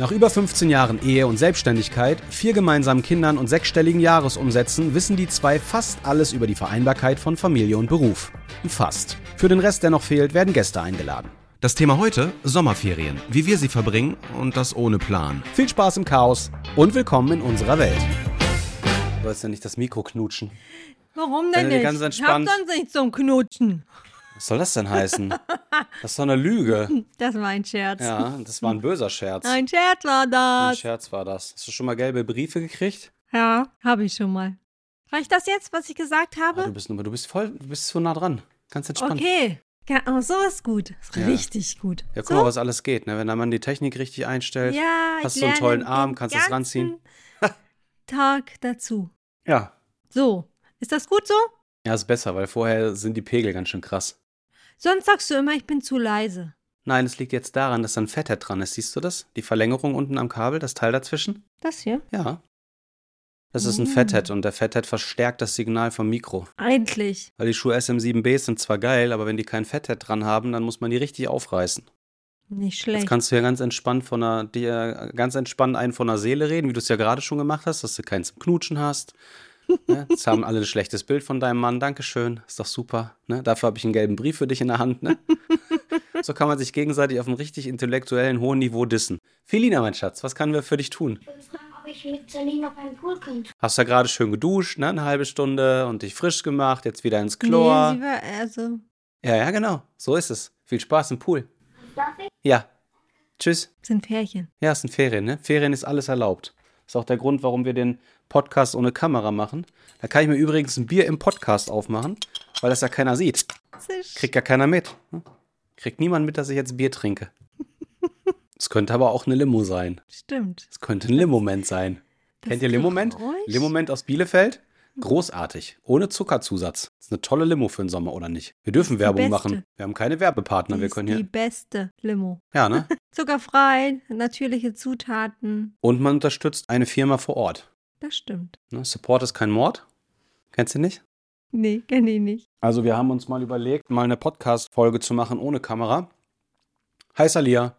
Nach über 15 Jahren Ehe und Selbstständigkeit, vier gemeinsamen Kindern und sechsstelligen Jahresumsätzen wissen die zwei fast alles über die Vereinbarkeit von Familie und Beruf. Fast. Für den Rest, der noch fehlt, werden Gäste eingeladen. Das Thema heute: Sommerferien. Wie wir sie verbringen und das ohne Plan. Viel Spaß im Chaos und willkommen in unserer Welt. Du sollst ja nicht das Mikro knutschen. Warum Wenn denn du nicht? ganz ich hab entspannt- sonst nichts zum Knutschen. Was soll das denn heißen? Das ist doch eine Lüge. Das war ein Scherz. Ja, das war ein böser Scherz. Ein Scherz war Ein das. Scherz war das. Hast du schon mal gelbe Briefe gekriegt? Ja, habe ich schon mal. Reicht das jetzt, was ich gesagt Ah, du habe? bist nur, du bist voll, du bist so nah dran. Ganz entspannt. okay. Ja, oh, so ist gut. Ist Ja. richtig gut. Ja, guck so? mal, was alles geht, ne? Wenn der Mann die Technik richtig einstellt. ja, hast du einen lerne tollen Arm, kannst das ranziehen. ganzen Tag dazu. Ja. So, ist das gut so? Ja, ist besser, weil vorher sind die Pegel ganz schön krass. Sonst sagst du immer, ich bin zu leise. Nein, es liegt jetzt daran, dass da ein Fetthead dran ist. Siehst du das? Die Verlängerung unten am Kabel, das Teil dazwischen? Das hier? Ja. Das ist ein Mm. Fetthead und der Fetthead verstärkt das Signal vom Mikro. Endlich. Weil die Schuhe SM7B sind zwar geil, aber wenn die kein Fetthead dran haben, dann muss man die richtig aufreißen. Nicht Jetzt schlecht. kannst du ja ganz entspannt von einer, dir ganz entspannt einen von der Seele reden, wie du es ja gerade schon gemacht hast, dass du keinen zum Knutschen hast. Ne? Jetzt haben alle ein schlechtes Bild von deinem Mann. Dankeschön. Ist doch super. Ne? Dafür habe ich einen gelben Brief für dich in der Hand. Ne? so kann man sich gegenseitig auf einem richtig intellektuellen, hohen Niveau dissen. Felina, mein Schatz, was können wir für dich tun? Ich wollte fragen, ob ich mit Celine auf einen Pool könnte. Hast ja gerade schön geduscht, ne? Eine halbe Stunde und dich frisch gemacht, jetzt wieder ins Nee, Chlor. sie war, also, ja, ja, genau. So ist es. Viel Spaß im Pool. Darf ich? Ja. Tschüss. sind Pärchen. Ja, es sind Ferien, ne? Ferien ist alles erlaubt. Ist auch der Grund, warum wir den Podcast ohne Kamera machen. Da kann ich mir übrigens ein Bier im Podcast aufmachen, weil das ja keiner sieht. Kriegt ja keiner mit. ne? Kriegt niemand mit, dass ich jetzt Bier trinke. Es könnte aber auch eine Limo sein. Stimmt. Es könnte ein Limoment sein. Das Kennt ihr? Limoment aus Bielefeld? Großartig. Ohne Zuckerzusatz. Ist eine tolle Limo für den Sommer, oder nicht? Wir dürfen die Werbung machen. Wir haben keine Werbepartner. Die Wir ist können die hier. beste Limo. Ja, ne? Zuckerfrei, natürliche Zutaten. Und man unterstützt eine Firma vor Ort. Das stimmt. Ne? Support ist kein Mord. Kennst du nicht? Nee, kenne ich nicht. Also wir haben uns mal überlegt, mal eine Podcast-Folge zu machen ohne Kamera. Hi Salia.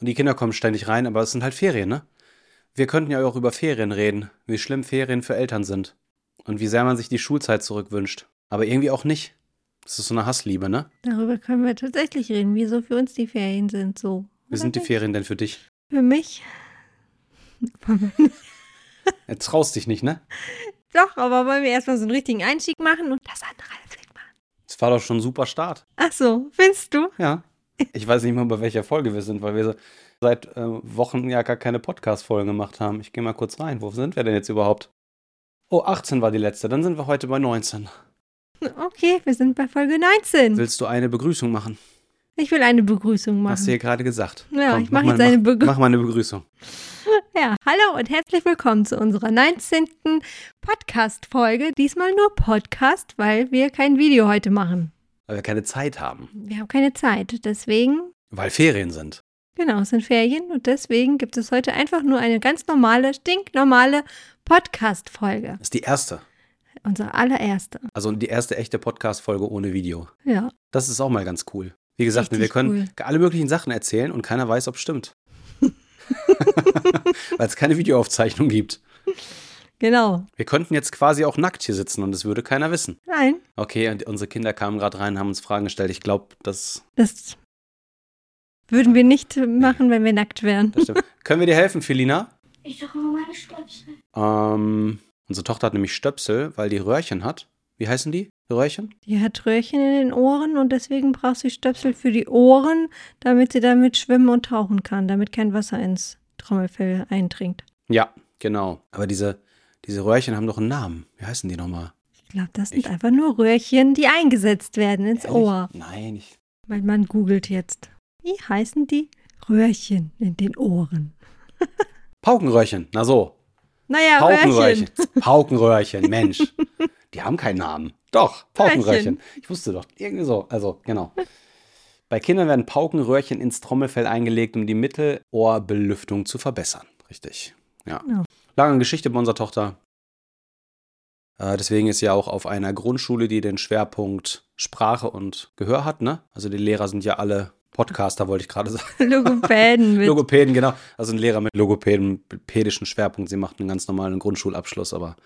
Und die Kinder kommen ständig rein, aber es sind halt Ferien, ne? Wir könnten ja auch über Ferien reden, wie schlimm Ferien für Eltern sind. Und wie sehr man sich die Schulzeit zurückwünscht. Aber irgendwie auch nicht. Das ist so eine Hassliebe, ne? Darüber können wir tatsächlich reden, wieso für uns die Ferien sind so. Wie sind die Ferien denn für dich? Für mich? Jetzt traust dich nicht, ne? Doch, aber wollen wir erstmal so einen richtigen Einstieg machen und das andere alles wegmachen. Das war doch schon ein super Start. Ach so, findest du? Ja. Ich weiß nicht mal, bei welcher Folge wir sind, weil wir seit äh, Wochen ja gar keine Podcast-Folgen gemacht haben. Ich gehe mal kurz rein. Wo sind wir denn jetzt überhaupt? Oh, 18 war die letzte. Dann sind wir heute bei 19. Okay, wir sind bei Folge 19. Willst du eine Begrüßung machen? Ich will eine Begrüßung Hast du machen. hier gerade gesagt. Ja, ich mach mal, jetzt eine Begrü- mach, mach mal eine Begrüßung. Ja, hallo und herzlich willkommen zu unserer 19. Podcast-Folge. Diesmal nur Podcast, weil wir kein Video heute machen. Weil wir keine Zeit haben. Wir haben keine Zeit. Deswegen, Weil Ferien sind. genau, es sind Ferien und deswegen gibt es heute einfach nur eine ganz normale, stinknormale Podcast-Folge. Das ist die erste. Unsere allererste. Also die erste echte Podcast-Folge ohne Video. Ja, Das ist auch mal ganz cool. Wie gesagt, Richtig wir können cool. alle möglichen Sachen erzählen und keiner weiß, ob es stimmt. Weil es keine Videoaufzeichnung gibt. genau. Wir könnten jetzt quasi auch nackt hier sitzen und es würde keiner wissen. Nein, Okay, und unsere Kinder kamen gerade rein und haben uns Fragen gestellt. Ich glaube, das, das würden wir nicht machen, wenn wir nackt wären. das stimmt. Können wir dir helfen, Felina? Ich suche nur meine Stöpsel. Ähm, unsere Tochter hat nämlich Stöpsel, weil die Röhrchen hat. Wie heißen die? Röhrchen? Die hat Röhrchen in den Ohren und deswegen braucht sie Stöpsel für die Ohren, damit sie damit schwimmen und tauchen kann, damit kein Wasser ins Trommelfell eindringt. Ja, genau. Aber diese, diese Röhrchen haben doch einen Namen. Wie heißen die nochmal? Ich glaube, das sind Ich- einfach nur Röhrchen, die eingesetzt werden ins Ehrlich? Ohr. Nein, ich. Weil man googelt jetzt. Wie heißen die? Röhrchen in den Ohren. Paukenröhrchen. Na so. Naja, Paukenröhrchen. Röhrchen. Paukenröhrchen, Mensch. Die haben keinen Namen. Doch, Paukenröhrchen. Röhrchen. Ich wusste doch. Irgendwie so. Also, genau. Bei Kindern werden Paukenröhrchen ins Trommelfell eingelegt, um die Mittelohrbelüftung zu verbessern. Richtig. Ja. Ja. Lange Geschichte bei unserer Tochter. Äh, deswegen ist ja auch auf einer Grundschule, die den Schwerpunkt Sprache und Gehör hat, ne? Also die Lehrer sind ja alle Podcaster, wollte ich gerade sagen. Logopäden mit. Logopäden, genau. Also ein Lehrer mit logopädischen Schwerpunkt. Sie macht einen ganz normalen Grundschulabschluss, aber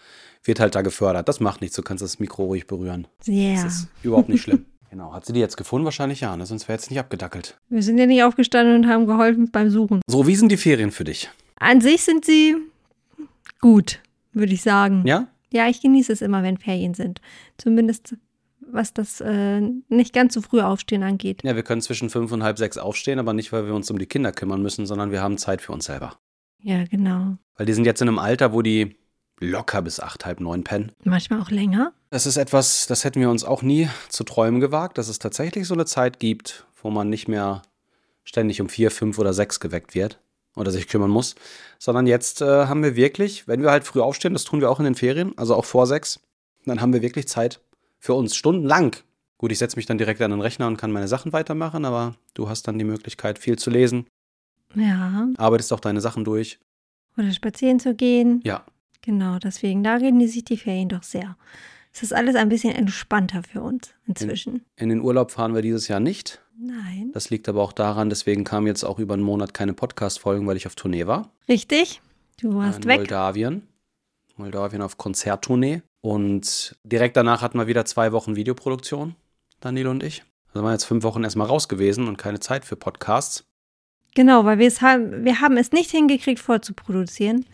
wird halt da gefördert. Das macht nichts, du kannst das Mikro ruhig berühren. Ja. Das ist überhaupt nicht schlimm. Genau. Hat sie die jetzt gefunden? Wahrscheinlich ja, ne? sonst wäre jetzt nicht abgedackelt. Wir sind ja nicht aufgestanden und haben geholfen beim Suchen. So, wie sind die Ferien für dich? An sich sind sie gut, würde ich sagen. Ja? Ja, ich genieße es immer, wenn Ferien sind. Zumindest was das äh, nicht ganz so früh aufstehen angeht. Ja, wir können zwischen fünf und halb sechs aufstehen, aber nicht, weil wir uns um die Kinder kümmern müssen, sondern wir haben Zeit für uns selber. Ja, genau. Weil die sind jetzt in einem Alter, wo die locker bis acht, halb neun pennen. Manchmal auch länger. Das ist etwas, das hätten wir uns auch nie zu träumen gewagt, dass es tatsächlich so eine Zeit gibt, wo man nicht mehr ständig um vier, fünf oder sechs geweckt wird oder sich kümmern muss, sondern jetzt äh, haben wir wirklich, wenn wir halt früh aufstehen, das tun wir auch in den Ferien, also auch vor sechs, dann haben wir wirklich Zeit für uns, stundenlang. Gut, ich setze mich dann direkt an den Rechner und kann meine Sachen weitermachen, aber du hast dann die Möglichkeit, viel zu lesen, Ja. arbeitest auch deine Sachen durch. Oder spazieren zu gehen. Ja, Genau, deswegen, da genieße ich die Ferien doch sehr. Es ist alles ein bisschen entspannter für uns inzwischen. in den Urlaub fahren wir dieses Jahr nicht. Nein. Das liegt aber auch daran, deswegen kamen jetzt auch über einen Monat keine Podcast-Folgen, weil ich auf Tournee war. Richtig? Du warst in weg. Moldawien. Moldawien auf Konzerttournee. Und direkt danach hatten wir wieder zwei Wochen Videoproduktion, Daniel und ich. Also waren jetzt fünf Wochen erstmal raus gewesen und keine Zeit für Podcasts. Genau, weil wir es haben, wir haben es nicht hingekriegt, vorzuproduzieren.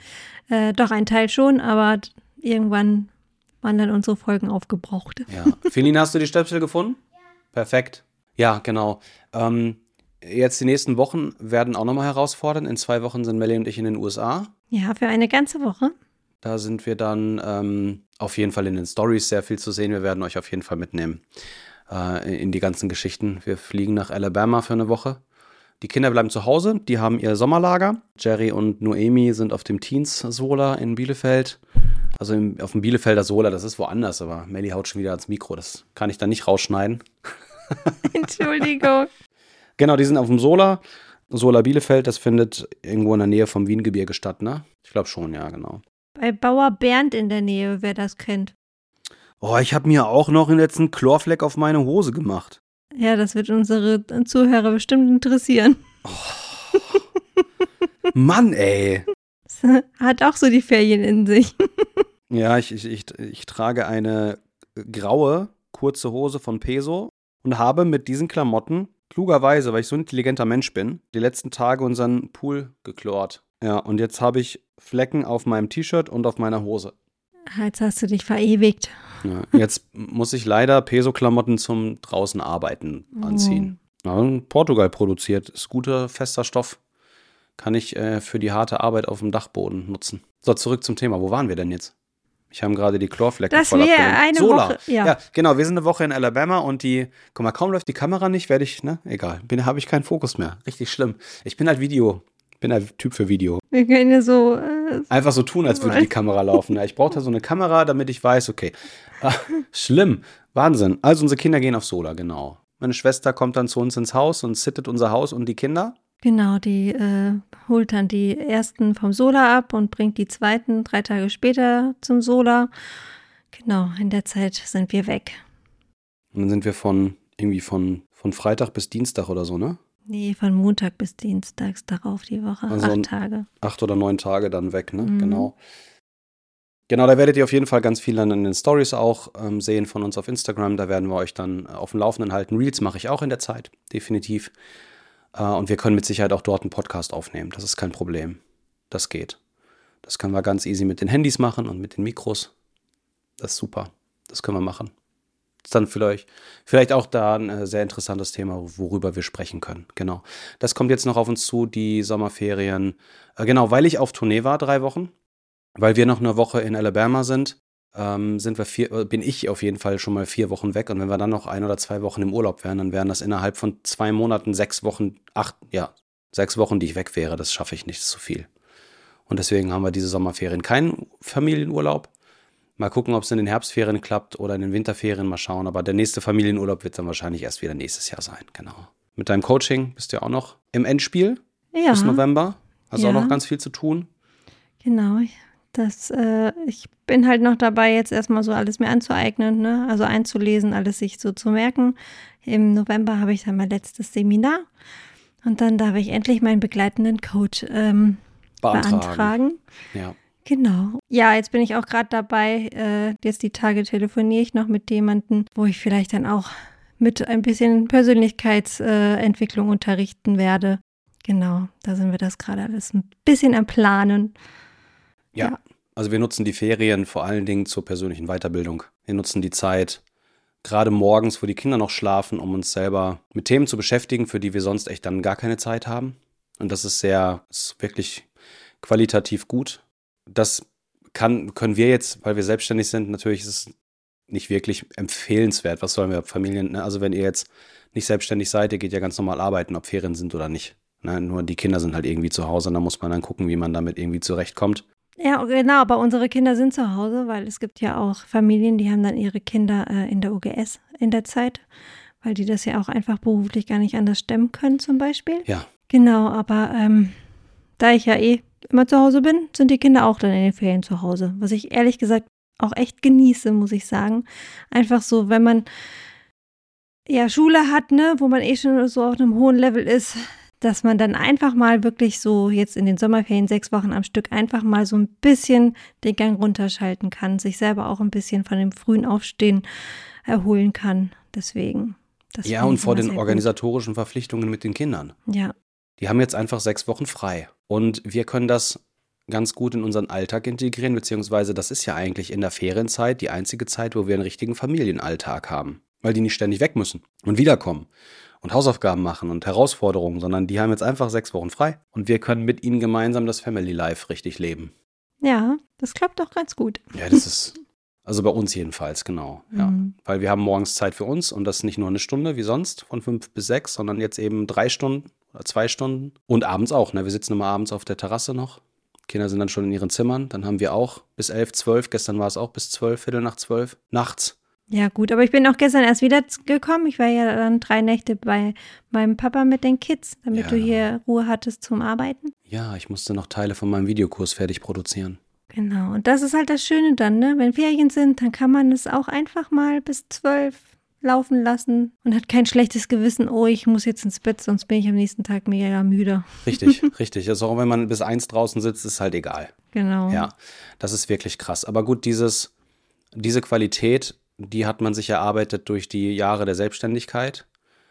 Äh, doch ein Teil schon, aber irgendwann waren dann unsere Folgen aufgebraucht. Ja. Felina, hast du die Stöpsel gefunden? Ja. Perfekt. Ja, genau. Ähm, jetzt die nächsten Wochen werden auch nochmal herausfordernd. In zwei Wochen sind Melly und ich in den USA. Ja, für eine ganze Woche. Da sind wir dann ähm, auf jeden Fall in den Stories sehr viel zu sehen. Wir werden euch auf jeden Fall mitnehmen äh, in die ganzen Geschichten. Wir fliegen nach Alabama für eine Woche. Die Kinder bleiben zu Hause, die haben ihr Sommerlager. Jerry und Noemi sind auf dem Teens Sola in Bielefeld. Also im, auf dem Bielefelder Sola, das ist woanders, aber Melly haut schon wieder ans Mikro. Das kann ich dann nicht rausschneiden. Entschuldigung. Genau, die sind auf dem Sola. Sola Bielefeld, das findet irgendwo in der Nähe vom Wiengebirge statt, ne? Ich glaube schon, ja, genau. Bei Bauer Bernd in der Nähe, wer das kennt. Oh, ich habe mir auch noch den letzten Chlorfleck auf meine Hose gemacht. Ja, das wird unsere Zuhörer bestimmt interessieren. Mann, ey. Hat auch so die Ferien in sich. Ja, ich, ich, ich, ich trage eine graue, kurze Hose von Peso und habe mit diesen Klamotten, klugerweise, weil ich so ein intelligenter Mensch bin, die letzten Tage unseren Pool geklort. Ja, und jetzt habe ich Flecken auf meinem T-Shirt und auf meiner Hose. Jetzt hast du dich verewigt. Ja, jetzt muss ich leider Peso-Klamotten zum draußen arbeiten anziehen. Ja, in Portugal produziert, ist guter, fester Stoff. Kann ich äh, für die harte Arbeit auf dem Dachboden nutzen. So, zurück zum Thema. Wo waren wir denn jetzt? Ich habe gerade die Chlorflecken Dass voll wir eine Solar. Woche- ja. genau. Wir sind eine Woche in Alabama und die, guck mal, kaum läuft die Kamera nicht, werde ich, ne, egal, bin, habe ich keinen Fokus mehr. Richtig schlimm. Ich bin halt Video, bin halt Typ für Video. Wir können ja so. Äh, Einfach so tun, als würde die Kamera laufen. Ja, ich brauchte so eine Kamera, damit ich weiß, okay. Ah, schlimm. Wahnsinn. Also unsere Kinder gehen auf Sola, genau. Meine Schwester kommt dann zu uns ins Haus und sittet unser Haus und die Kinder. genau, die äh, holt dann die ersten vom Sola ab und bringt die zweiten drei Tage später zum Sola. Genau, in der Zeit sind wir weg. Und dann sind wir von irgendwie von, von Freitag bis Dienstag oder so, ne? Nee, von Montag bis Dienstags darauf die Woche. Also acht Tage. Acht oder neun Tage dann weg, ne? Mhm. Genau. Genau, da werdet ihr auf jeden Fall ganz viel dann in den Stories auch ähm, sehen von uns auf Instagram. Da werden wir euch dann auf dem Laufenden halten. Reels mache ich auch in der Zeit, definitiv. Äh, und wir können mit Sicherheit auch dort einen Podcast aufnehmen. Das ist kein Problem. Das geht. Das können wir ganz easy mit den Handys machen und mit den Mikros. Das ist super. Das können wir machen. Ist dann vielleicht, vielleicht auch da ein äh, sehr interessantes Thema, worüber wir sprechen können. Genau. Das kommt jetzt noch auf uns zu, die Sommerferien. Äh, genau, weil ich auf Tournee war, drei Wochen, weil wir noch eine Woche in Alabama sind, ähm, sind wir vier, äh, bin ich auf jeden Fall schon mal vier Wochen weg. Und wenn wir dann noch ein oder zwei Wochen im Urlaub wären, dann wären das innerhalb von zwei Monaten sechs Wochen, acht, ja, sechs Wochen, die ich weg wäre. Das schaffe ich nicht, das ist zu viel. Und deswegen haben wir diese Sommerferien keinen Familienurlaub. Mal gucken, ob es in den Herbstferien klappt oder in den Winterferien, mal schauen. Aber der nächste Familienurlaub wird dann wahrscheinlich erst wieder nächstes Jahr sein, genau. Mit deinem Coaching bist du ja auch noch im Endspiel Ja, bis November. Also Ja. auch noch ganz viel zu tun. genau. Das, äh, ich bin halt noch dabei, jetzt erstmal so alles mir anzueignen, ne? also einzulesen, alles sich so zu merken. Im November habe ich dann mein letztes Seminar und dann darf ich endlich meinen begleitenden Coach ähm, Beantragen. beantragen. Ja. Genau. Ja, jetzt bin ich auch gerade dabei, äh, jetzt die Tage telefoniere ich noch mit jemandem, wo ich vielleicht dann auch mit ein bisschen Persönlichkeitsentwicklung äh, unterrichten werde. Genau, da sind wir das gerade alles ein bisschen am Planen. Ja. Ja. Also wir nutzen die Ferien vor allen Dingen zur persönlichen Weiterbildung. Wir nutzen die Zeit gerade morgens, wo die Kinder noch schlafen, um uns selber mit Themen zu beschäftigen, für die wir sonst echt dann gar keine Zeit haben. Und das ist sehr, ist wirklich qualitativ gut. Das kann, können wir jetzt, weil wir selbstständig sind, natürlich ist es nicht wirklich empfehlenswert. Was sollen wir Familien, ne? also wenn ihr jetzt nicht selbstständig seid, ihr geht ja ganz normal arbeiten, ob Ferien sind oder nicht. Ne? Nur die Kinder sind halt irgendwie zu Hause und da muss man dann gucken, wie man damit irgendwie zurechtkommt. Ja, genau, aber unsere Kinder sind zu Hause, weil es gibt ja auch Familien, die haben dann ihre Kinder äh, in der UGS in der Zeit, weil die das ja auch einfach beruflich gar nicht anders stemmen können zum Beispiel. Ja, Genau, aber ähm, da ich ja eh immer zu Hause bin, sind die Kinder auch dann in den Ferien zu Hause. Was ich ehrlich gesagt auch echt genieße, muss ich sagen. Einfach so, wenn man ja Schule hat, ne, wo man eh schon so auf einem hohen Level ist, dass man dann einfach mal wirklich so jetzt in den Sommerferien sechs Wochen am Stück einfach mal so ein bisschen den Gang runterschalten kann, sich selber auch ein bisschen von dem frühen Aufstehen erholen kann. Deswegen. Das ja und vor den organisatorischen Verpflichtungen mit den Kindern. Ja, Die haben jetzt einfach sechs Wochen frei. Und wir können das ganz gut in unseren Alltag integrieren, beziehungsweise das ist ja eigentlich in der Ferienzeit die einzige Zeit, wo wir einen richtigen Familienalltag haben. Weil die nicht ständig weg müssen und wiederkommen und Hausaufgaben machen und Herausforderungen, sondern die haben jetzt einfach sechs Wochen frei. Und wir können mit ihnen gemeinsam das Family Life richtig leben. ja, das klappt doch ganz gut. Ja, das ist, also bei uns jedenfalls, genau. Ja. Mhm. Weil wir haben morgens Zeit für uns und das nicht nur eine Stunde wie sonst von fünf bis sechs, sondern jetzt eben drei Stunden zwei Stunden. Und abends auch, ne? Wir sitzen immer abends auf der Terrasse noch. Kinder sind dann schon in ihren Zimmern. Dann haben wir auch bis elf, zwölf. Gestern war es auch bis zwölf, Viertel nach zwölf. Nachts. Ja, gut, aber ich bin auch gestern erst wieder gekommen. Ich war ja dann drei Nächte bei meinem Papa mit den Kids, damit Ja, du hier Ruhe hattest zum Arbeiten. Ja, ich musste noch Teile von meinem Videokurs fertig produzieren. Genau, und das ist halt das Schöne dann, ne? Wenn Ferien sind, dann kann man es auch einfach mal bis zwölf laufen lassen und hat kein schlechtes Gewissen, oh, ich muss jetzt ins Bett, sonst bin ich am nächsten Tag mega müde. Richtig, richtig. Also auch wenn man bis eins draußen sitzt, ist halt egal. Genau. Ja, das ist wirklich krass. Aber gut, dieses, diese Qualität, die hat man sich erarbeitet durch die Jahre der Selbstständigkeit.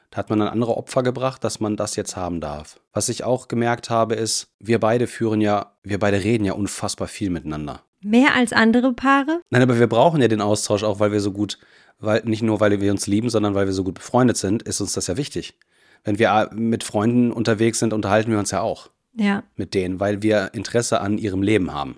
Da hat man dann andere Opfer gebracht, dass man das jetzt haben darf. Was ich auch gemerkt habe, ist, wir beide führen ja, wir beide reden ja unfassbar viel miteinander. Mehr als andere Paare? Nein, aber wir brauchen ja den Austausch auch, weil wir so gut, weil nicht nur, weil wir uns lieben, sondern weil wir so gut befreundet sind, ist uns das ja wichtig. Wenn wir äh, mit Freunden unterwegs sind, unterhalten wir uns ja auch Ja. mit denen, weil wir Interesse an ihrem Leben haben.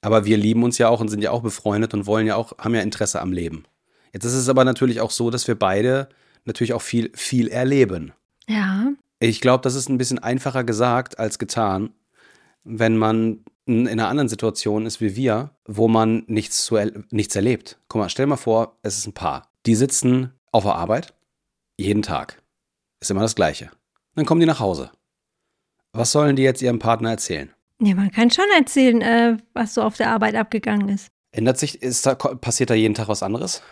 Aber wir lieben uns ja auch und sind ja auch befreundet und wollen ja auch, haben ja Interesse am Leben. Jetzt ist es aber natürlich auch so, dass wir beide natürlich auch viel, viel erleben. Ja. Ich glaube, das ist ein bisschen einfacher gesagt als getan, wenn man in einer anderen Situation ist wie wir, wo man nichts, zu er nichts erlebt. Guck mal, stell mal vor, es ist ein Paar. Die sitzen auf der Arbeit jeden Tag. Ist immer das Gleiche. Dann kommen die nach Hause. Was sollen die jetzt ihrem Partner erzählen? Ja, man kann schon erzählen, äh, was so auf der Arbeit abgegangen ist. Ändert sich, ist da, passiert da jeden Tag was anderes?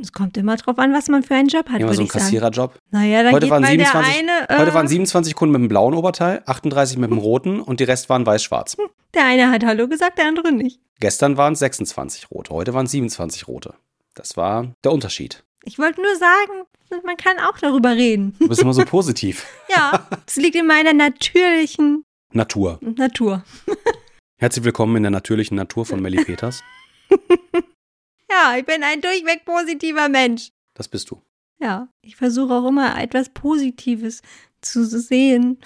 Es kommt immer drauf an, was man für einen Job hat, Immer so ein. Kassiererjob? Naja, dann Heute geht waren, mal 27, der eine, äh, heute waren 27 Kunden mit dem blauen Oberteil, 38 mit dem roten und die Rest waren weiß-schwarz. der eine hat Hallo gesagt, der andere nicht. Gestern waren es 26 rote, heute waren es 27 rote. Das war der Unterschied. Ich wollte nur sagen, man kann auch darüber reden. Du bist immer so positiv. Ja, es liegt in meiner natürlichen Natur. Natur. Herzlich willkommen in der natürlichen Natur von Melly Peters. Ja, ich bin ein durchweg positiver Mensch. Das bist du. Ja, ich versuche auch immer etwas Positives zu sehen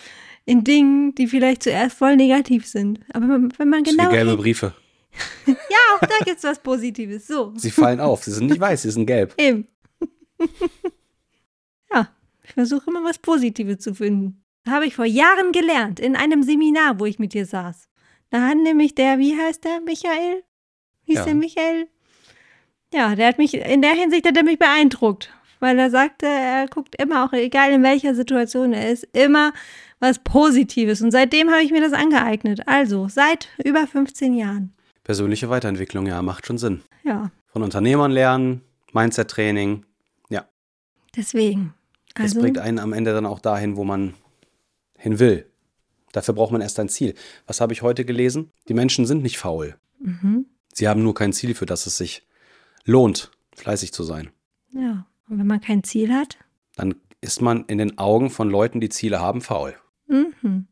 in Dingen, die vielleicht zuerst voll negativ sind. Aber wenn man Das sind genau. gelbe Briefe. Ja, auch da gibt es was Positives. So. Sie fallen auf. Sie sind nicht weiß, sie sind gelb. Eben. ja, ich versuche immer was Positives zu finden. Habe ich vor Jahren gelernt, in einem Seminar, wo ich mit dir saß. Da hat nämlich der, wie heißt der, Michael? Hieß Ja. der Michael? Ja, der hat mich, in der Hinsicht hat er mich beeindruckt, weil er sagte, er guckt immer, auch egal in welcher Situation er ist, immer was Positives. Und seitdem habe ich mir das angeeignet. Also seit über 15 Jahren. Persönliche Weiterentwicklung, ja, macht schon Sinn. Ja, Von Unternehmern lernen, Mindset-Training. Ja, deswegen. das Also, bringt einen am Ende dann auch dahin, wo man hin will. Dafür braucht man erst ein Ziel. Was habe ich heute gelesen? Die Menschen sind nicht faul. mhm. Sie haben nur kein Ziel, für das es sich lohnt, fleißig zu sein. ja. Und wenn man kein Ziel hat, Dann ist man in den Augen von Leuten, die Ziele haben, faul. Mhm.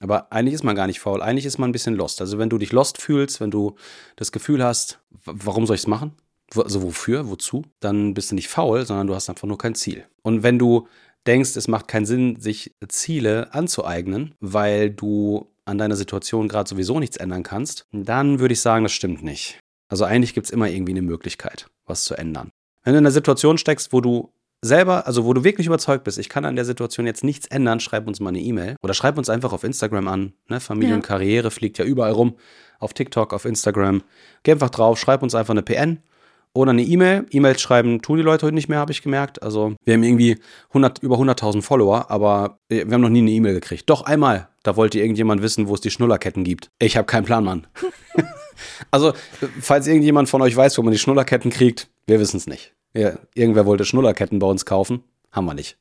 Aber eigentlich ist man gar nicht faul. Eigentlich ist man ein bisschen lost. Also wenn du dich lost fühlst, wenn du das Gefühl hast, warum soll ich es machen? Also wofür, wozu? Dann bist du nicht faul, sondern du hast einfach nur kein Ziel. Und wenn du denkst, es macht keinen Sinn, sich Ziele anzueignen, weil du an deiner Situation gerade sowieso nichts ändern kannst, dann würde ich sagen, das stimmt nicht. Also eigentlich gibt es immer irgendwie eine Möglichkeit, was zu ändern. Wenn du in einer Situation steckst, wo du selber, also wo du wirklich überzeugt bist, ich kann an der Situation jetzt nichts ändern, schreib uns mal eine E-Mail oder schreib uns einfach auf Instagram an. Ne? Familie Ja. und Karriere fliegt ja überall rum. Auf TikTok, auf Instagram. Geh einfach drauf, schreib uns einfach eine PN oder eine E-Mail. E-Mails schreiben tun die Leute heute nicht mehr, habe ich gemerkt. Also wir haben irgendwie 100, über 100.000 Follower, aber äh, wir haben noch nie eine E-Mail gekriegt. Doch einmal, da wollte irgendjemand wissen, wo es die Schnullerketten gibt. Ich habe keinen Plan, Mann. also, falls irgendjemand von euch weiß, wo man die Schnullerketten kriegt, wir wissen es nicht. Ja, irgendwer wollte Schnullerketten bei uns kaufen, haben wir nicht.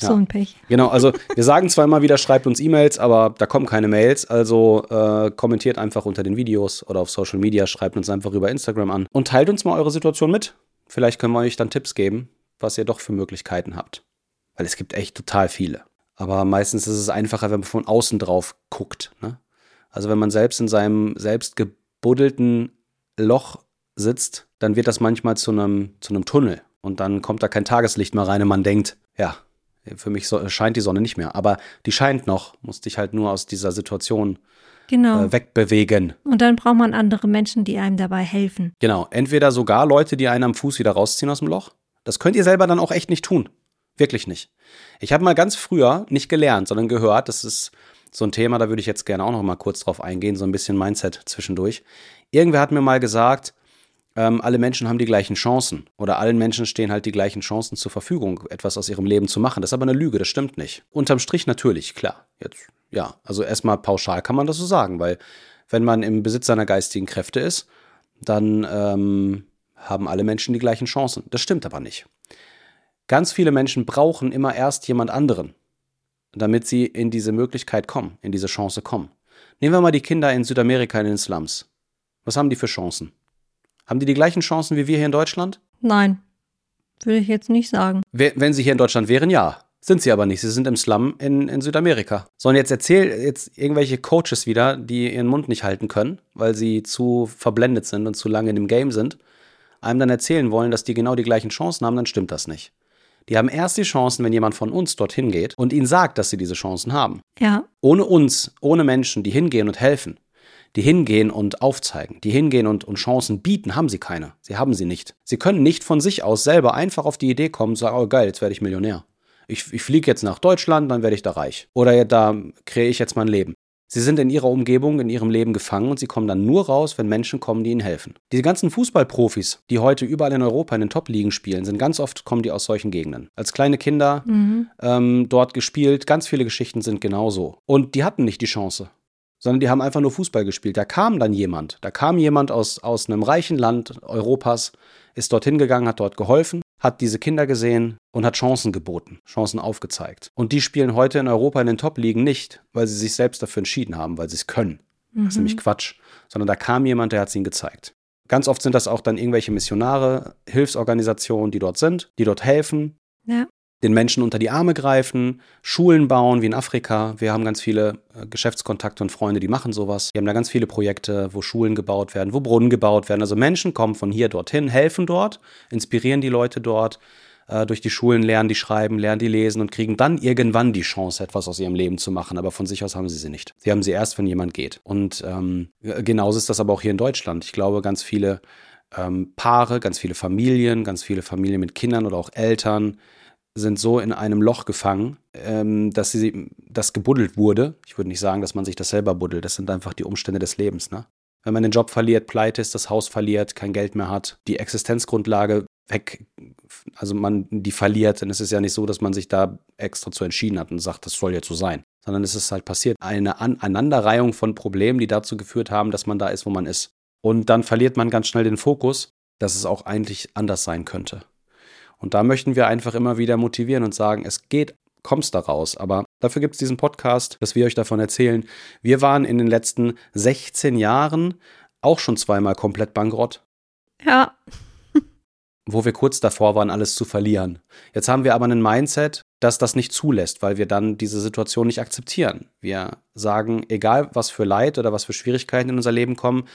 so Ja. ein Pech. Genau, also wir sagen zwar immer wieder, schreibt uns E-Mails, aber da kommen keine Mails. Also äh, kommentiert einfach unter den Videos oder auf Social Media, schreibt uns einfach über Instagram an und teilt uns mal eure Situation mit. Vielleicht können wir euch dann Tipps geben, was ihr doch für Möglichkeiten habt. Weil es gibt echt total viele. Aber meistens ist es einfacher, wenn man von außen drauf guckt. Ne? Also wenn man selbst in seinem selbst gebuddelten Loch sitzt, dann wird das manchmal zu einem, zu einem Tunnel. Und dann kommt da kein Tageslicht mehr rein und man denkt, ja, für mich so, scheint die Sonne nicht mehr. Aber die scheint noch, musste ich halt nur aus dieser Situation Genau. äh, wegbewegen. Und dann braucht man andere Menschen, die einem dabei helfen. Genau, entweder sogar Leute, die einen am Fuß wieder rausziehen aus dem Loch. Das könnt ihr selber dann auch echt nicht tun. Wirklich nicht. Ich habe mal ganz früher nicht gelernt, sondern gehört, das ist so ein Thema, da würde ich jetzt gerne auch noch mal kurz drauf eingehen, so ein bisschen Mindset zwischendurch. Irgendwer hat mir mal gesagt, ähm, alle Menschen haben die gleichen Chancen oder allen Menschen stehen halt die gleichen Chancen zur Verfügung, etwas aus ihrem Leben zu machen. Das ist aber eine Lüge, das stimmt nicht. Unterm Strich natürlich, klar. Jetzt, ja, also erstmal pauschal kann man das so sagen, weil wenn man im Besitz seiner geistigen Kräfte ist, dann ähm, haben alle Menschen die gleichen Chancen. Das stimmt aber nicht. Ganz viele Menschen brauchen immer erst jemand anderen, damit sie in diese Möglichkeit kommen, in diese Chance kommen. Nehmen wir mal die Kinder in Südamerika in den Slums. Was haben die für Chancen? Haben die die gleichen Chancen wie wir hier in Deutschland? Nein, würde ich jetzt nicht sagen. We- Wenn sie hier in Deutschland wären, ja. Sind sie aber nicht. Sie sind im Slum in, in Südamerika. So, und jetzt erzähl jetzt irgendwelche Coaches wieder, die ihren Mund nicht halten können, weil sie zu verblendet sind und zu lange in dem Game sind, einem dann erzählen wollen, dass die genau die gleichen Chancen haben, dann stimmt das nicht. Die haben erst die Chancen, wenn jemand von uns dorthin geht und ihnen sagt, dass sie diese Chancen haben. Ja, Ohne uns, ohne Menschen, die hingehen und helfen, die hingehen und aufzeigen, die hingehen und, und Chancen bieten, haben sie keine. Sie haben sie nicht. Sie können nicht von sich aus selber einfach auf die Idee kommen und sagen, oh geil, jetzt werde ich Millionär. Ich, ich fliege jetzt nach Deutschland, dann werde ich da reich. Oder da kreiere ich jetzt mein Leben. Sie sind in ihrer Umgebung, in ihrem Leben gefangen und sie kommen dann nur raus, wenn Menschen kommen, die ihnen helfen. Diese ganzen Fußballprofis, die heute überall in Europa in den Top-Ligen spielen, sind ganz oft kommen die aus solchen Gegenden. Als kleine Kinder ähm, dort gespielt, ganz viele Geschichten sind genauso. Und die hatten nicht die Chance sondern die haben einfach nur Fußball gespielt. Da kam dann jemand, da kam jemand aus, aus einem reichen Land Europas, ist dorthin gegangen, hat dort geholfen, hat diese Kinder gesehen und hat Chancen geboten, Chancen aufgezeigt. Und die spielen heute in Europa in den Top-Ligen nicht, weil sie sich selbst dafür entschieden haben, weil sie es können. Das ist nämlich Quatsch, sondern da kam jemand, der hat es ihnen gezeigt. Ganz oft sind das auch dann irgendwelche Missionare, Hilfsorganisationen, die dort sind, die dort helfen, ja, den Menschen unter die Arme greifen, Schulen bauen, wie in Afrika. Wir haben ganz viele äh, Geschäftskontakte und Freunde, die machen sowas. Wir haben da ganz viele Projekte, wo Schulen gebaut werden, wo Brunnen gebaut werden. Also Menschen kommen von hier dorthin, helfen dort, inspirieren die Leute dort, äh, durch die Schulen lernen die schreiben, lernen die lesen und kriegen dann irgendwann die Chance, etwas aus ihrem Leben zu machen. Aber von sich aus haben sie sie nicht. Sie haben sie erst, wenn jemand geht. Und ähm, genauso ist das aber auch hier in Deutschland. Ich glaube, ganz viele ähm, Paare, ganz viele Familien, ganz viele Familien mit Kindern oder auch Eltern sind so in einem Loch gefangen, ähm, dass sie das gebuddelt wurde. Ich würde nicht sagen, dass man sich das selber buddelt. Das sind einfach die Umstände des Lebens. Ne? Wenn man den Job verliert, pleite ist, das Haus verliert, kein Geld mehr hat, die Existenzgrundlage weg, also man die verliert, dann ist es ja nicht so, dass man sich da extra zu entschieden hat und sagt, das soll jetzt so sein, sondern es ist halt passiert. Eine Aneinanderreihung von Problemen, die dazu geführt haben, dass man da ist, wo man ist. Und dann verliert man ganz schnell den Fokus, dass es auch eigentlich anders sein könnte. Und da möchten wir einfach immer wieder motivieren und sagen, es geht, kommst da raus. Aber dafür gibt es diesen Podcast, dass wir euch davon erzählen. Wir waren in den letzten 16 Jahren auch schon zweimal komplett bankrott. Ja. wo wir kurz davor waren, alles zu verlieren. Jetzt haben wir aber ein Mindset, das das nicht zulässt, weil wir dann diese Situation nicht akzeptieren. Wir sagen, egal was für Leid oder was für Schwierigkeiten in unser Leben kommen,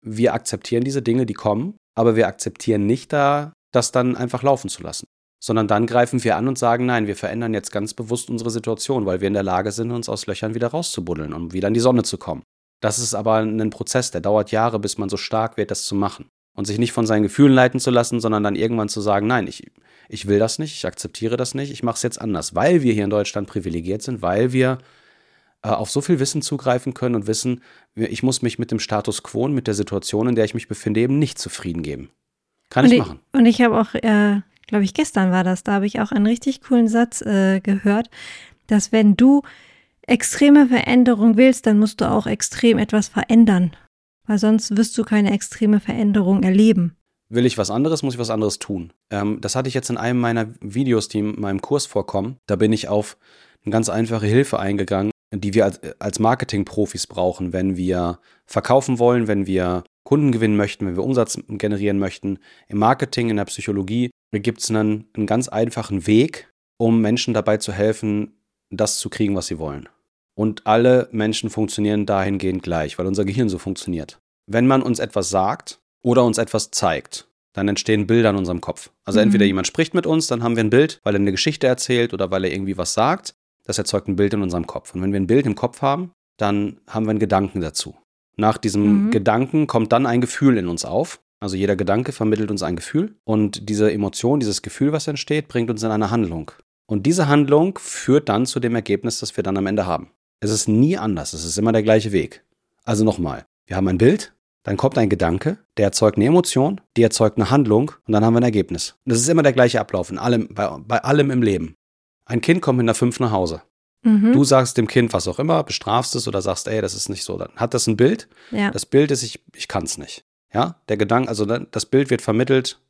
wir akzeptieren diese Dinge, die kommen, aber wir akzeptieren nicht da, das dann einfach laufen zu lassen. Sondern dann greifen wir an und sagen, nein, wir verändern jetzt ganz bewusst unsere Situation, weil wir in der Lage sind, uns aus Löchern wieder rauszubuddeln, um wieder in die Sonne zu kommen. Das ist aber ein Prozess, der dauert Jahre, bis man so stark wird, das zu machen. Und sich nicht von seinen Gefühlen leiten zu lassen, sondern dann irgendwann zu sagen, nein, ich, ich will das nicht, ich akzeptiere das nicht, ich mache es jetzt anders, weil wir hier in Deutschland privilegiert sind, weil wir äh, auf so viel Wissen zugreifen können und wissen, ich muss mich mit dem Status quo und mit der Situation, in der ich mich befinde, eben nicht zufrieden geben. Kann ich, ich machen. Und ich habe auch, äh, glaube ich, gestern war das, da habe ich auch einen richtig coolen Satz äh, gehört, dass wenn du extreme Veränderung willst, dann musst du auch extrem etwas verändern, weil sonst wirst du keine extreme Veränderung erleben. Will ich was anderes, muss ich was anderes tun. Ähm, das hatte ich jetzt in einem meiner Videos, die in meinem Kurs vorkommen. Da bin ich auf eine ganz einfache Hilfe eingegangen, die wir als, als Marketing-Profis brauchen, wenn wir verkaufen wollen, wenn wir Kunden gewinnen möchten, wenn wir Umsatz generieren möchten. Im Marketing, in der Psychologie gibt es einen, einen ganz einfachen Weg, um Menschen dabei zu helfen, das zu kriegen, was sie wollen. Und alle Menschen funktionieren dahingehend gleich, weil unser Gehirn so funktioniert. Wenn man uns etwas sagt oder uns etwas zeigt, dann entstehen Bilder in unserem Kopf. Also mhm. entweder jemand spricht mit uns, dann haben wir ein Bild, weil er eine Geschichte erzählt oder weil er irgendwie was sagt. Das erzeugt ein Bild in unserem Kopf. Und wenn wir ein Bild im Kopf haben, dann haben wir einen Gedanken dazu. Nach diesem mhm. Gedanken kommt dann ein Gefühl in uns auf. Also jeder Gedanke vermittelt uns ein Gefühl und diese Emotion, dieses Gefühl, was entsteht, bringt uns in eine Handlung. Und diese Handlung führt dann zu dem Ergebnis, das wir dann am Ende haben. Es ist nie anders, es ist immer der gleiche Weg. Also nochmal, wir haben ein Bild, dann kommt ein Gedanke, der erzeugt eine Emotion, die erzeugt eine Handlung und dann haben wir ein Ergebnis. Und das ist immer der gleiche Ablauf in allem, bei, bei allem im Leben. Ein Kind kommt mit einer 5 nach Hause. Mhm. Du sagst dem Kind was auch immer, bestrafst es oder sagst, ey, das ist nicht so. Dann hat das ein Bild. Ja. Das Bild ist, ich, ich kann es nicht. Ja, der Gedanke, also das Bild wird vermittelt,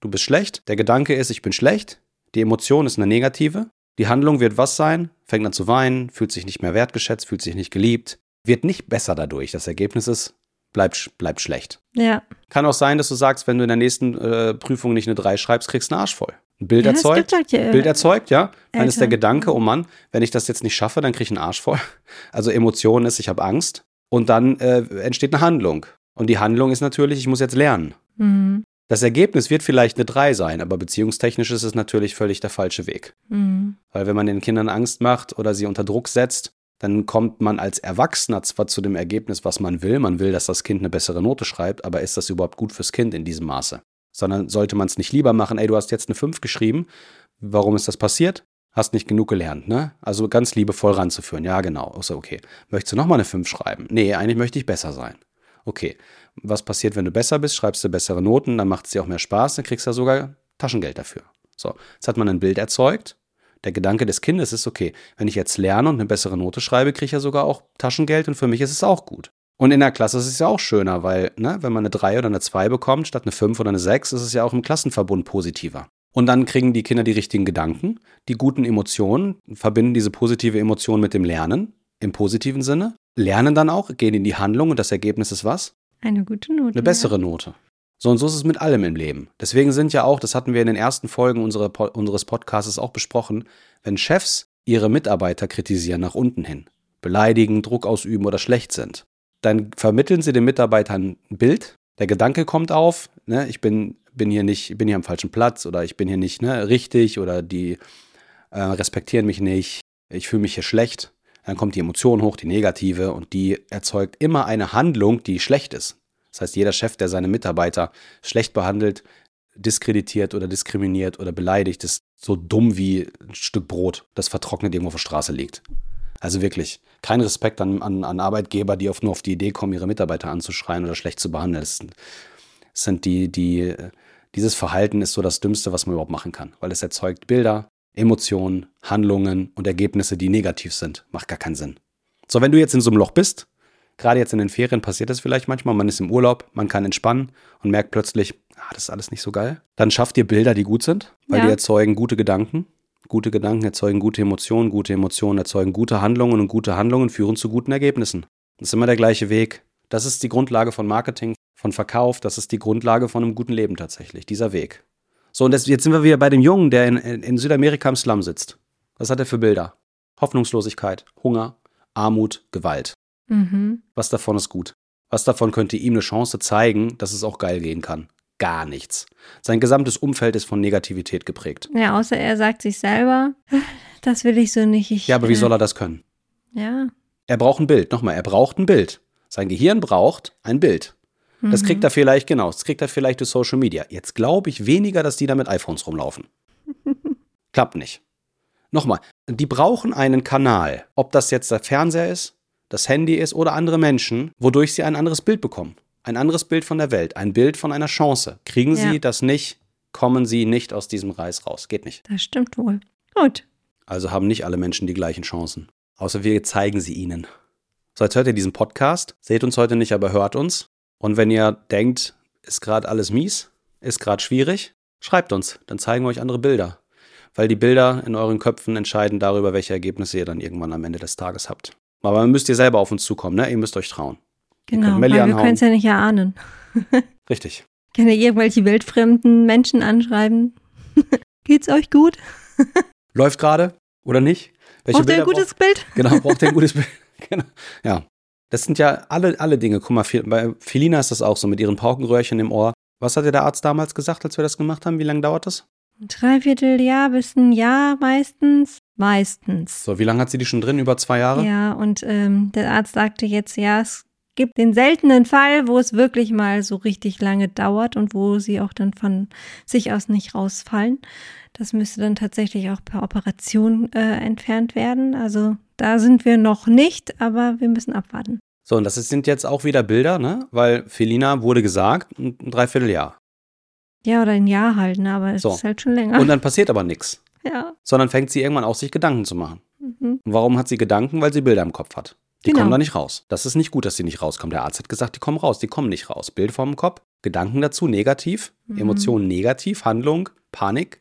du bist schlecht. Der Gedanke ist, ich bin schlecht. Die Emotion ist eine negative. Die Handlung wird was sein? Fängt an zu weinen, fühlt sich nicht mehr wertgeschätzt, fühlt sich nicht geliebt. Wird nicht besser dadurch. Das Ergebnis ist, bleibt, bleibt schlecht. Ja. Kann auch sein, dass du sagst, wenn du in der nächsten äh, Prüfung nicht eine 3 schreibst, kriegst du einen Arsch voll. Ein Bild ja, erzeugt, hier, Bild erzeugt, ja. Dann Eltern. ist der Gedanke, oh Mann, wenn ich das jetzt nicht schaffe, dann kriege ich einen Arsch voll. Also Emotion ist, ich habe Angst. Und dann äh, entsteht eine Handlung. Und die Handlung ist natürlich, ich muss jetzt lernen. Mhm. Das Ergebnis wird vielleicht eine 3 sein, aber beziehungstechnisch ist es natürlich völlig der falsche Weg. Mhm. Weil wenn man den Kindern Angst macht oder sie unter Druck setzt, dann kommt man als Erwachsener zwar zu dem Ergebnis, was man will. Man will, dass das Kind eine bessere Note schreibt, aber ist das überhaupt gut fürs Kind in diesem Maße? Sondern sollte man es nicht lieber machen, ey, du hast jetzt eine 5 geschrieben, warum ist das passiert? Hast nicht genug gelernt, ne? Also ganz liebevoll ranzuführen. Ja, genau. Also, okay. Möchtest du nochmal eine 5 schreiben? Nee, eigentlich möchte ich besser sein. Okay. Was passiert, wenn du besser bist? Schreibst du bessere Noten, dann macht es dir auch mehr Spaß, dann kriegst du ja sogar Taschengeld dafür. So, jetzt hat man ein Bild erzeugt der Gedanke des Kindes ist, okay, wenn ich jetzt lerne und eine bessere Note schreibe, kriege ich ja sogar auch Taschengeld und für mich ist es auch gut. Und in der Klasse ist es ja auch schöner, weil, ne, wenn man eine 3 oder eine 2 bekommt, statt eine 5 oder eine 6, ist es ja auch im Klassenverbund positiver. Und dann kriegen die Kinder die richtigen Gedanken, die guten Emotionen, verbinden diese positive Emotion mit dem Lernen im positiven Sinne, lernen dann auch, gehen in die Handlung und das Ergebnis ist was? Eine gute Note. Eine bessere. Note. So und so ist es mit allem im Leben. Deswegen sind ja auch, das hatten wir in den ersten Folgen unserer, unseres Podcasts auch besprochen, wenn Chefs ihre Mitarbeiter kritisieren nach unten hin, beleidigen, Druck ausüben oder schlecht sind, dann vermitteln sie den Mitarbeitern ein Bild, der Gedanke kommt auf, ne, ich bin, bin hier nicht, bin hier am falschen Platz oder ich bin hier nicht ne, richtig oder die äh, respektieren mich nicht, ich fühle mich hier schlecht. Dann kommt die Emotion hoch, die negative, und die erzeugt immer eine Handlung, die schlecht ist. Das heißt, jeder Chef, der seine Mitarbeiter schlecht behandelt, diskreditiert oder diskriminiert oder beleidigt, ist so dumm wie ein Stück Brot, das vertrocknet irgendwo auf der Straße liegt. Also wirklich, kein Respekt an, an, an Arbeitgeber, die oft nur auf die Idee kommen, ihre Mitarbeiter anzuschreien oder schlecht zu behandeln. Das sind, die, die, dieses Verhalten ist so das Dümmste, was man überhaupt machen kann, weil es erzeugt Bilder, Emotionen, Handlungen und Ergebnisse, die negativ sind. Macht gar keinen Sinn. So, wenn du jetzt in so einem Loch bist, gerade jetzt in den Ferien passiert das vielleicht manchmal, man ist im Urlaub, man kann entspannen und merkt plötzlich, ah, das ist alles nicht so geil. Dann schafft ihr Bilder, die gut sind, weil Ja. die erzeugen gute Gedanken. Gute Gedanken erzeugen gute Emotionen, gute Emotionen erzeugen gute Handlungen und gute Handlungen führen zu guten Ergebnissen. Das ist immer der gleiche Weg. Das ist die Grundlage von Marketing, von Verkauf, das ist die Grundlage von einem guten Leben tatsächlich, dieser Weg. So, und das, jetzt sind wir wieder bei dem Jungen, der in, in, Südamerika im Slum sitzt. Was hat er für Bilder? Hoffnungslosigkeit, Hunger, Armut, Gewalt. Mhm. Was davon ist gut? Was davon könnte ihm eine Chance zeigen, dass es auch geil gehen kann? Gar nichts. Sein gesamtes Umfeld ist von Negativität geprägt. Ja, außer er sagt sich selber, das will ich so nicht. Ich, Ja, aber wie äh, soll er das können? Ja. Er braucht ein Bild. Nochmal, er braucht ein Bild. Sein Gehirn braucht ein Bild. Das Mhm. kriegt er vielleicht, genau, das kriegt er vielleicht durch Social Media. Jetzt glaube ich weniger, dass die da mit iPhones rumlaufen. Klappt nicht. Nochmal, die brauchen einen Kanal. Ob das jetzt der Fernseher ist, das Handy ist oder andere Menschen, wodurch sie ein anderes Bild bekommen. Ein anderes Bild von der Welt, ein Bild von einer Chance. Kriegen sie Ja. das nicht, kommen sie nicht aus diesem Reis raus. Geht nicht. Das stimmt wohl. Gut. Also haben nicht alle Menschen die gleichen Chancen. Außer wir zeigen sie ihnen. So, jetzt hört ihr diesen Podcast. Seht uns heute nicht, aber hört uns. Und wenn ihr denkt, ist gerade alles mies, ist gerade schwierig, schreibt uns. Dann zeigen wir euch andere Bilder. Weil die Bilder in euren Köpfen entscheiden darüber, welche Ergebnisse ihr dann irgendwann am Ende des Tages habt. Aber dann müsst ihr selber auf uns zukommen, ne? Ihr müsst euch trauen. Genau. Weil wir können es ja nicht erahnen. Richtig. Können ja irgendwelche wildfremden Menschen anschreiben. Geht's euch gut? Läuft gerade oder nicht? Welche Braucht ihr ein gutes Bild? Genau, braucht ihr ein gutes Bild. Genau. Ja. Das sind ja alle, alle Dinge. Guck mal, bei Felina ist das auch so mit ihren Paukenröhrchen im Ohr. Was hat dir der Arzt damals gesagt, als wir das gemacht haben? Wie lange dauert das? Ein Dreivierteljahr bis ein Jahr meistens. Meistens. So, wie lange hat sie die schon drin? Über zwei Jahre? Ja, und ähm, der Arzt sagte jetzt, ja, es gibt den seltenen Fall, wo es wirklich mal so richtig lange dauert und wo sie auch dann von sich aus nicht rausfallen. Das müsste dann tatsächlich auch per Operation äh, entfernt werden. Also da sind wir noch nicht, aber wir müssen abwarten. So, und das sind jetzt auch wieder Bilder, ne? Weil Felina wurde gesagt, ein ein Dreivierteljahr. Ja, oder ein Jahr halt, ne? aber es So. ist halt schon länger. Und dann passiert aber nichts. ja. Sondern fängt sie irgendwann auch sich Gedanken zu machen. Mhm. Und warum hat sie Gedanken? Weil sie Bilder im Kopf hat. Die Genau. kommen da nicht raus. Das ist nicht gut, dass sie nicht rauskommen. Der Arzt hat gesagt, die kommen raus. Die kommen nicht raus. Bild vorm Kopf, Gedanken dazu, negativ, Mhm. Emotionen negativ, Handlung, Panik.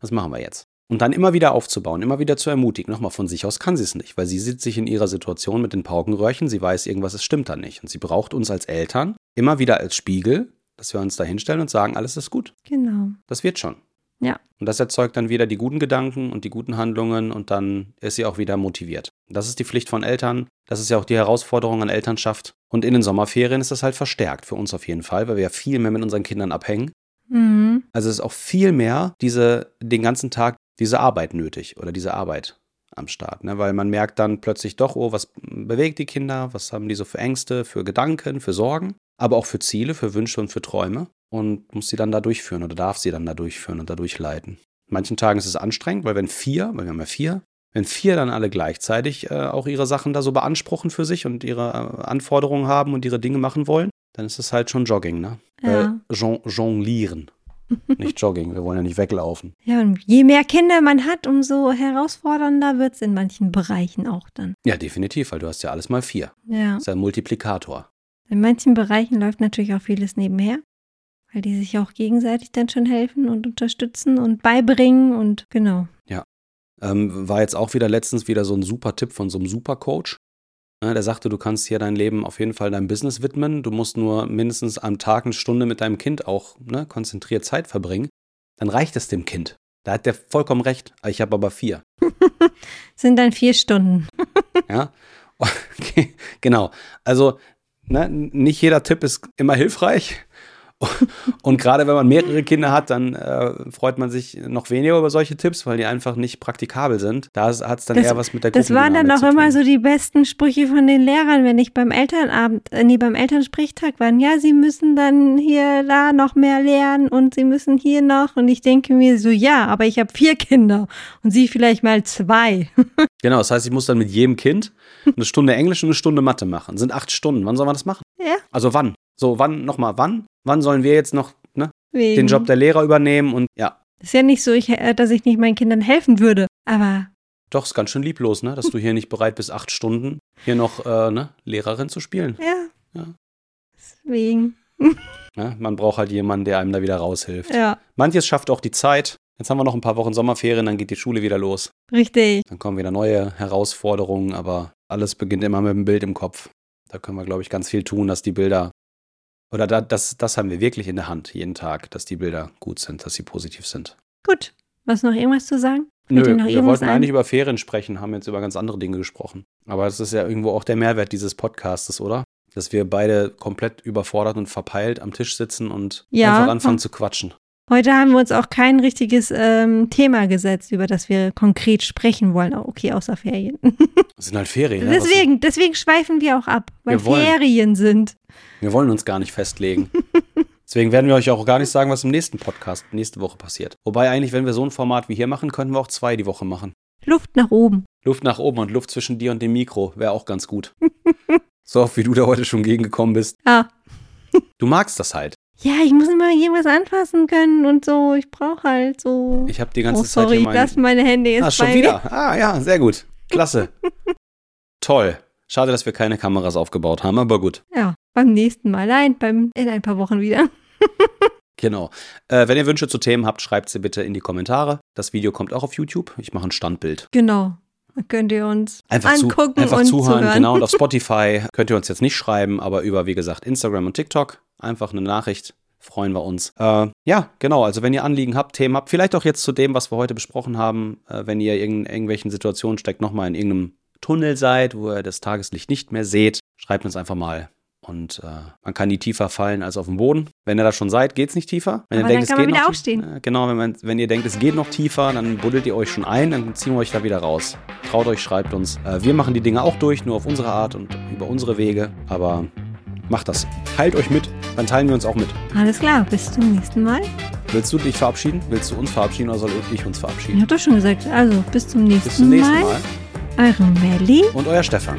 Was machen wir jetzt? Und dann immer wieder aufzubauen, immer wieder zu ermutigen. Nochmal, von sich aus kann sie es nicht, weil sie sitzt sich in ihrer Situation mit den Paukenröhrchen. Sie weiß, irgendwas es stimmt da nicht. Und sie braucht uns als Eltern immer wieder als Spiegel, dass wir uns da hinstellen und sagen, alles ist gut. Genau. Das wird schon. Ja. Und das erzeugt dann wieder die guten Gedanken und die guten Handlungen und dann ist sie auch wieder motiviert. Das ist die Pflicht von Eltern. Das ist ja auch die Herausforderung an Elternschaft. Und in den Sommerferien ist das halt verstärkt für uns auf jeden Fall, weil wir ja viel mehr mit unseren Kindern abhängen. Mhm. Also es ist auch viel mehr diese, den ganzen Tag diese Arbeit nötig oder diese Arbeit am Start, ne? weil man merkt dann plötzlich doch, oh, was bewegt die Kinder, was haben die so für Ängste, für Gedanken, für Sorgen, aber auch für Ziele, für Wünsche und für Träume und muss sie dann da durchführen oder darf sie dann da durchführen und da durchleiten. An manchen Tagen ist es anstrengend, weil wenn vier, weil wir haben ja vier, wenn vier dann alle gleichzeitig äh, auch ihre Sachen da so beanspruchen für sich und ihre äh, Anforderungen haben und ihre Dinge machen wollen, dann ist es halt schon Jogging, ne? Ja. Äh, jon jonglieren. nicht Jogging, wir wollen ja nicht weglaufen. Ja, und je mehr Kinder man hat, umso herausfordernder wird es in manchen Bereichen auch dann. Ja, definitiv, weil du hast ja alles mal vier. Ja. Das ist ja ein Multiplikator. In manchen Bereichen läuft natürlich auch vieles nebenher, weil die sich auch gegenseitig dann schon helfen und unterstützen und beibringen und genau. Ähm, war jetzt auch wieder letztens wieder so ein super Tipp von so einem Supercoach. Ne, der sagte, du kannst hier dein Leben auf jeden Fall deinem Business widmen. Du musst nur mindestens am Tag eine Stunde mit deinem Kind auch ne, konzentriert Zeit verbringen. Dann reicht es dem Kind. Da hat der vollkommen recht. Ich habe aber vier. Sind dann vier Stunden. Ja, okay, genau. Also ne, nicht jeder Tipp ist immer hilfreich Und gerade wenn man mehrere Kinder hat, dann äh, freut man sich noch weniger über solche Tipps, weil die einfach nicht praktikabel sind. Da hat es dann Das- eher was mit der Das waren dann auch zu tun. immer so die besten Sprüche von den Lehrern, wenn ich beim Elternabend, äh, nee, beim Elternsprechtag war. Ja, sie müssen dann hier, da noch mehr lernen und sie müssen hier noch. Und ich denke mir so, ja, aber ich habe vier Kinder und sie vielleicht mal zwei. Genau, das heißt, ich muss dann mit jedem Kind eine Stunde Englisch und eine Stunde Mathe machen. Sind acht Stunden. Wann soll man das machen? Ja. Also wann? So, wann, nochmal, wann? Wann sollen wir jetzt noch ne, den Job der Lehrer übernehmen? Und ja, Ist ja nicht so, ich, äh, dass ich nicht meinen Kindern helfen würde. Aber doch, ist ganz schön lieblos, ne? Dass du hier nicht bereit bist, acht Stunden hier noch äh, ne, Lehrerin zu spielen. ja. Ja. Deswegen. Ne? Man braucht halt jemanden, der einem da wieder raushilft. Ja, Manches schafft auch die Zeit. Jetzt haben wir noch ein paar Wochen Sommerferien, dann geht die Schule wieder los. richtig. Dann kommen wieder neue Herausforderungen, aber alles beginnt immer mit dem Bild im Kopf. Da können wir, glaube ich, ganz viel tun, dass die Bilder, oder da, das, das haben wir wirklich in der Hand jeden Tag, dass die Bilder gut sind, dass sie positiv sind. Gut. Was noch irgendwas zu sagen? Nö, wir wollten ein? eigentlich über Ferien sprechen, haben jetzt über ganz andere Dinge gesprochen. Aber das ist ja irgendwo auch der Mehrwert dieses Podcastes, oder? Dass wir beide komplett überfordert und verpeilt am Tisch sitzen und Ja. einfach anfangen zu quatschen. Heute haben wir uns auch kein richtiges ähm, Thema gesetzt, über das wir konkret sprechen wollen. Oh, Okay, außer Ferien. Das sind halt Ferien. ne? Deswegen, deswegen schweifen wir auch ab, weil Wir. Ferien sind. Wir wollen uns gar nicht festlegen. Deswegen werden wir euch auch gar nicht sagen, was im nächsten Podcast nächste Woche passiert. Wobei eigentlich, wenn wir so ein Format wie hier machen, könnten wir auch zwei die Woche machen. Luft nach oben. Luft nach oben und Luft zwischen dir und dem Mikro wäre auch ganz gut. so oft wie du da heute schon gegengekommen bist. Ah. Du magst das halt. Ja, ich muss immer irgendwas anfassen können und so. Ich brauche halt so. Ich habe die ganze oh, Zeit sorry, hier mein... lass meine Hände jetzt Ah, schon wieder. Ah, ja, sehr gut. Klasse. Toll. Schade, dass wir keine Kameras aufgebaut haben, aber gut. Ja, beim nächsten Mal. Nein, beim, in ein paar Wochen wieder. Genau. Äh, wenn ihr Wünsche zu Themen habt, schreibt sie bitte in die Kommentare. Das Video kommt auch auf YouTube. Ich mache ein Standbild. Genau. Könnt ihr uns Einfach, zu, angucken einfach und zuhören, zuhören. genau. Und auf Spotify könnt ihr uns jetzt nicht schreiben, aber über, wie gesagt, Instagram und TikTok einfach eine Nachricht. Freuen wir uns. Äh, ja, genau. Also, wenn ihr Anliegen habt, Themen habt, vielleicht auch jetzt zu dem, was wir heute besprochen haben, äh, wenn ihr in irgendwelchen Situationen steckt, nochmal in irgendeinem Tunnel seid, wo ihr das Tageslicht nicht mehr seht, schreibt uns einfach mal. Und äh, man kann nie tiefer fallen als auf dem Boden. Wenn ihr da schon seid, geht es nicht tiefer. Wenn Aber ihr denkt, es geht noch aufstehen. Äh, genau, wenn, man, wenn ihr denkt, es geht noch tiefer, dann buddelt ihr euch schon ein, dann ziehen wir euch da wieder raus. Traut euch, schreibt uns. Äh, wir machen die Dinge auch durch, nur auf unsere Art und über unsere Wege. Aber macht das. Teilt euch mit, dann teilen wir uns auch mit. Alles klar, bis zum nächsten Mal. Willst du dich verabschieden? Willst du uns verabschieden oder soll ich uns Ich verabschieden? habe doch schon gesagt. Also, bis zum nächsten, Bis zum nächsten Mal. Mal. Eure Melli. Und euer Stefan.